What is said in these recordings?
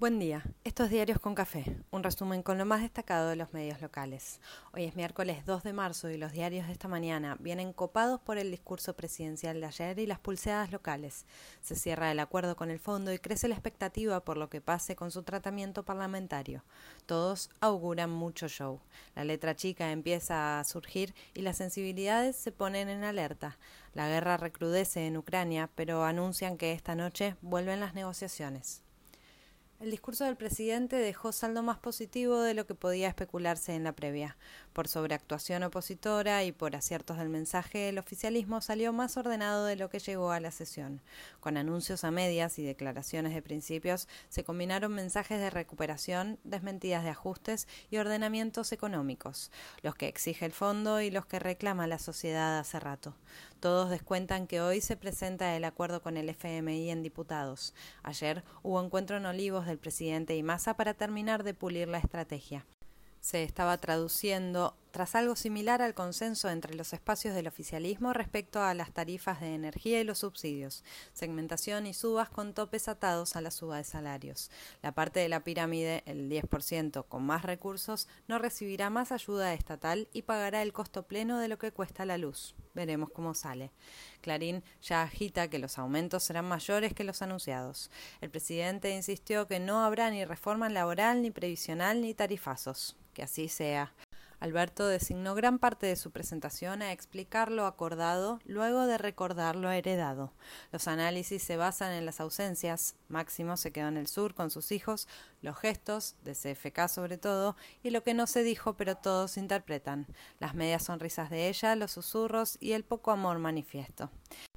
Buen día, estos Diarios con Café, un resumen con lo más destacado de los medios locales. Hoy es miércoles 2 de marzo y los diarios de esta mañana vienen copados por el discurso presidencial de ayer y las pulseadas locales. Se cierra el acuerdo con el fondo y crece la expectativa por lo que pase con su tratamiento parlamentario. Todos auguran mucho show. La letra chica empieza a surgir y las sensibilidades se ponen en alerta. La guerra recrudece en Ucrania, pero anuncian que esta noche vuelven las negociaciones. El discurso del presidente dejó saldo más positivo de lo que podía especularse en la previa. Por sobreactuación opositora y por aciertos del mensaje, el oficialismo salió más ordenado de lo que llegó a la sesión. Con anuncios a medias y declaraciones de principios, se combinaron mensajes de recuperación, desmentidas de ajustes y ordenamientos económicos, los que exige el fondo y los que reclama la sociedad hace rato. Todos descuentan que hoy se presenta el acuerdo con el FMI en diputados. Ayer hubo encuentro en Olivos del presidente y Massa para terminar de pulir la estrategia se estaba traduciendo tras algo similar al consenso entre los espacios del oficialismo respecto a las tarifas de energía y los subsidios, segmentación y subas con topes atados a la suba de salarios. La parte de la pirámide, el 10% con más recursos, no recibirá más ayuda estatal y pagará el costo pleno de lo que cuesta la luz. Veremos cómo sale. Clarín ya agita que los aumentos serán mayores que los anunciados. El presidente insistió que no habrá ni reforma laboral, ni previsional, ni tarifazos que así sea. Alberto designó gran parte de su presentación a explicar lo acordado luego de recordar lo heredado. Los análisis se basan en las ausencias, Máximo se quedó en el sur con sus hijos, los gestos, de CFK sobre todo, y lo que no se dijo pero todos interpretan, las medias sonrisas de ella, los susurros y el poco amor manifiesto.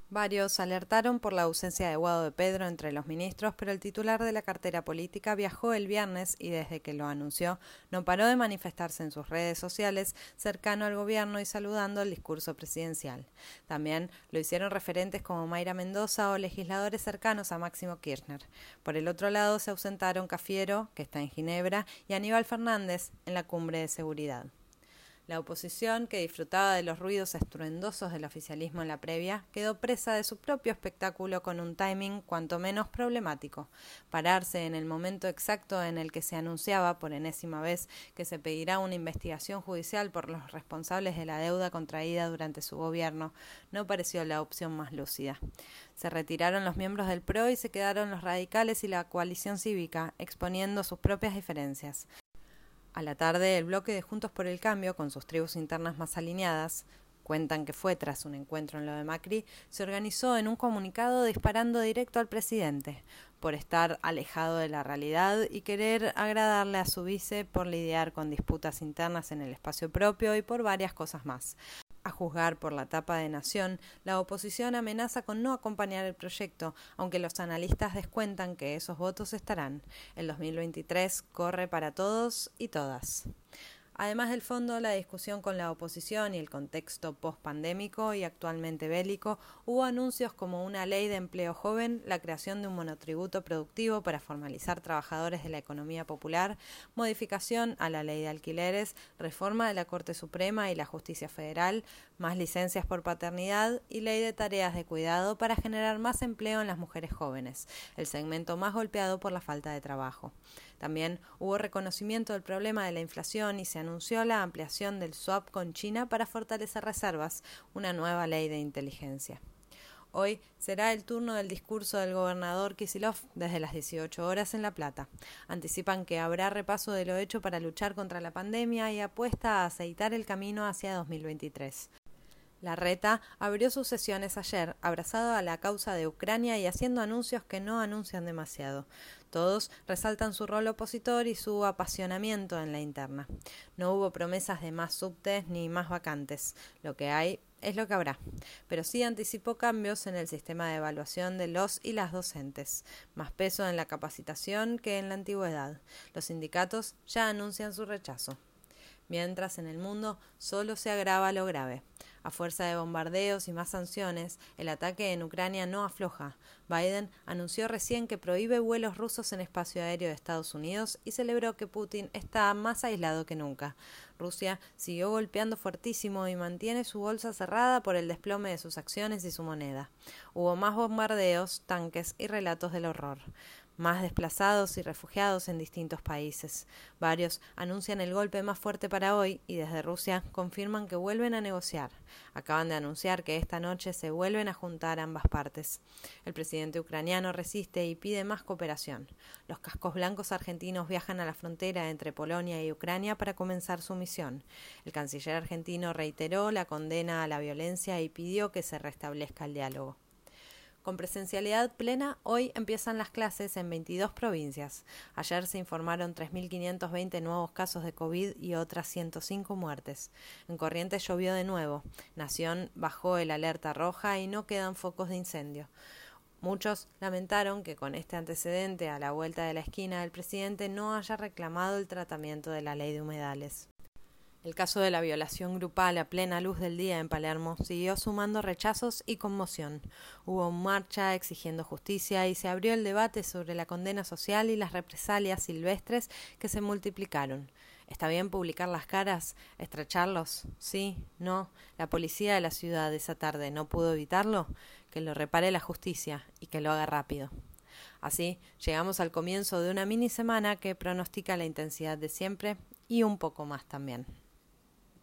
Varios alertaron por la ausencia de Guado de Pedro entre los ministros, pero el titular de la cartera política viajó el viernes y desde que lo anunció no paró de manifestarse en sus redes sociales cercano al gobierno y saludando el discurso presidencial. También lo hicieron referentes como Mayra Mendoza o legisladores cercanos a Máximo Kirchner. Por el otro lado se ausentaron Cafiero, que está en Ginebra, y Aníbal Fernández en la cumbre de seguridad. La oposición, que disfrutaba de los ruidos estruendosos del oficialismo en la previa, quedó presa de su propio espectáculo con un timing cuanto menos problemático. Pararse en el momento exacto en el que se anunciaba por enésima vez que se pedirá una investigación judicial por los responsables de la deuda contraída durante su gobierno no pareció la opción más lúcida. Se retiraron los miembros del PRO y se quedaron los radicales y la coalición cívica, exponiendo sus propias diferencias. A la tarde, el bloque de Juntos por el Cambio, con sus tribus internas más alineadas, cuentan que fue tras un encuentro en lo de Macri, se organizó en un comunicado disparando directo al presidente, por estar alejado de la realidad y querer agradarle a su vice por lidiar con disputas internas en el espacio propio y por varias cosas más. A juzgar por la tapa de Nación, la oposición amenaza con no acompañar el proyecto, aunque los analistas descuentan que esos votos estarán. El 2023 corre para todos y todas. Además del fondo, la discusión con la oposición y el contexto post-pandémico y actualmente bélico, hubo anuncios como una ley de empleo joven, la creación de un monotributo productivo para formalizar trabajadores de la economía popular, modificación a la ley de alquileres, reforma de la Corte Suprema y la Justicia Federal, más licencias por paternidad y ley de tareas de cuidado para generar más empleo en las mujeres jóvenes, el segmento más golpeado por la falta de trabajo. También hubo reconocimiento del problema de la inflación y se anunció la ampliación del swap con China para fortalecer reservas, una nueva ley de inteligencia. Hoy será el turno del discurso del gobernador Kisilov desde las 18 horas en La Plata. Anticipan que habrá repaso de lo hecho para luchar contra la pandemia y apuesta a aceitar el camino hacia 2023. La Reta abrió sus sesiones ayer, abrazado a la causa de Ucrania y haciendo anuncios que no anuncian demasiado. Todos resaltan su rol opositor y su apasionamiento en la interna. No hubo promesas de más subtes ni más vacantes. Lo que hay es lo que habrá, pero sí anticipó cambios en el sistema de evaluación de los y las docentes, más peso en la capacitación que en la antigüedad. Los sindicatos ya anuncian su rechazo mientras en el mundo solo se agrava lo grave. A fuerza de bombardeos y más sanciones, el ataque en Ucrania no afloja. Biden anunció recién que prohíbe vuelos rusos en espacio aéreo de Estados Unidos y celebró que Putin está más aislado que nunca. Rusia siguió golpeando fuertísimo y mantiene su bolsa cerrada por el desplome de sus acciones y su moneda. Hubo más bombardeos, tanques y relatos del horror. Más desplazados y refugiados en distintos países. Varios anuncian el golpe más fuerte para hoy y desde Rusia confirman que vuelven a negociar. Acaban de anunciar que esta noche se vuelven a juntar ambas partes. El presidente ucraniano resiste y pide más cooperación. Los cascos blancos argentinos viajan a la frontera entre Polonia y Ucrania para comenzar su misión. El canciller argentino reiteró la condena a la violencia y pidió que se restablezca el diálogo. Con presencialidad plena, hoy empiezan las clases en 22 provincias. Ayer se informaron 3.520 nuevos casos de COVID y otras 105 muertes. En Corrientes llovió de nuevo. Nación bajó el alerta roja y no quedan focos de incendio. Muchos lamentaron que con este antecedente a la vuelta de la esquina el presidente no haya reclamado el tratamiento de la ley de humedales. El caso de la violación grupal a plena luz del día en Palermo siguió sumando rechazos y conmoción. Hubo marcha exigiendo justicia y se abrió el debate sobre la condena social y las represalias silvestres que se multiplicaron. ¿Está bien publicar las caras? ¿Estrecharlos? Sí, no. La policía de la ciudad esa tarde no pudo evitarlo. Que lo repare la justicia y que lo haga rápido. Así, llegamos al comienzo de una mini semana que pronostica la intensidad de siempre y un poco más también.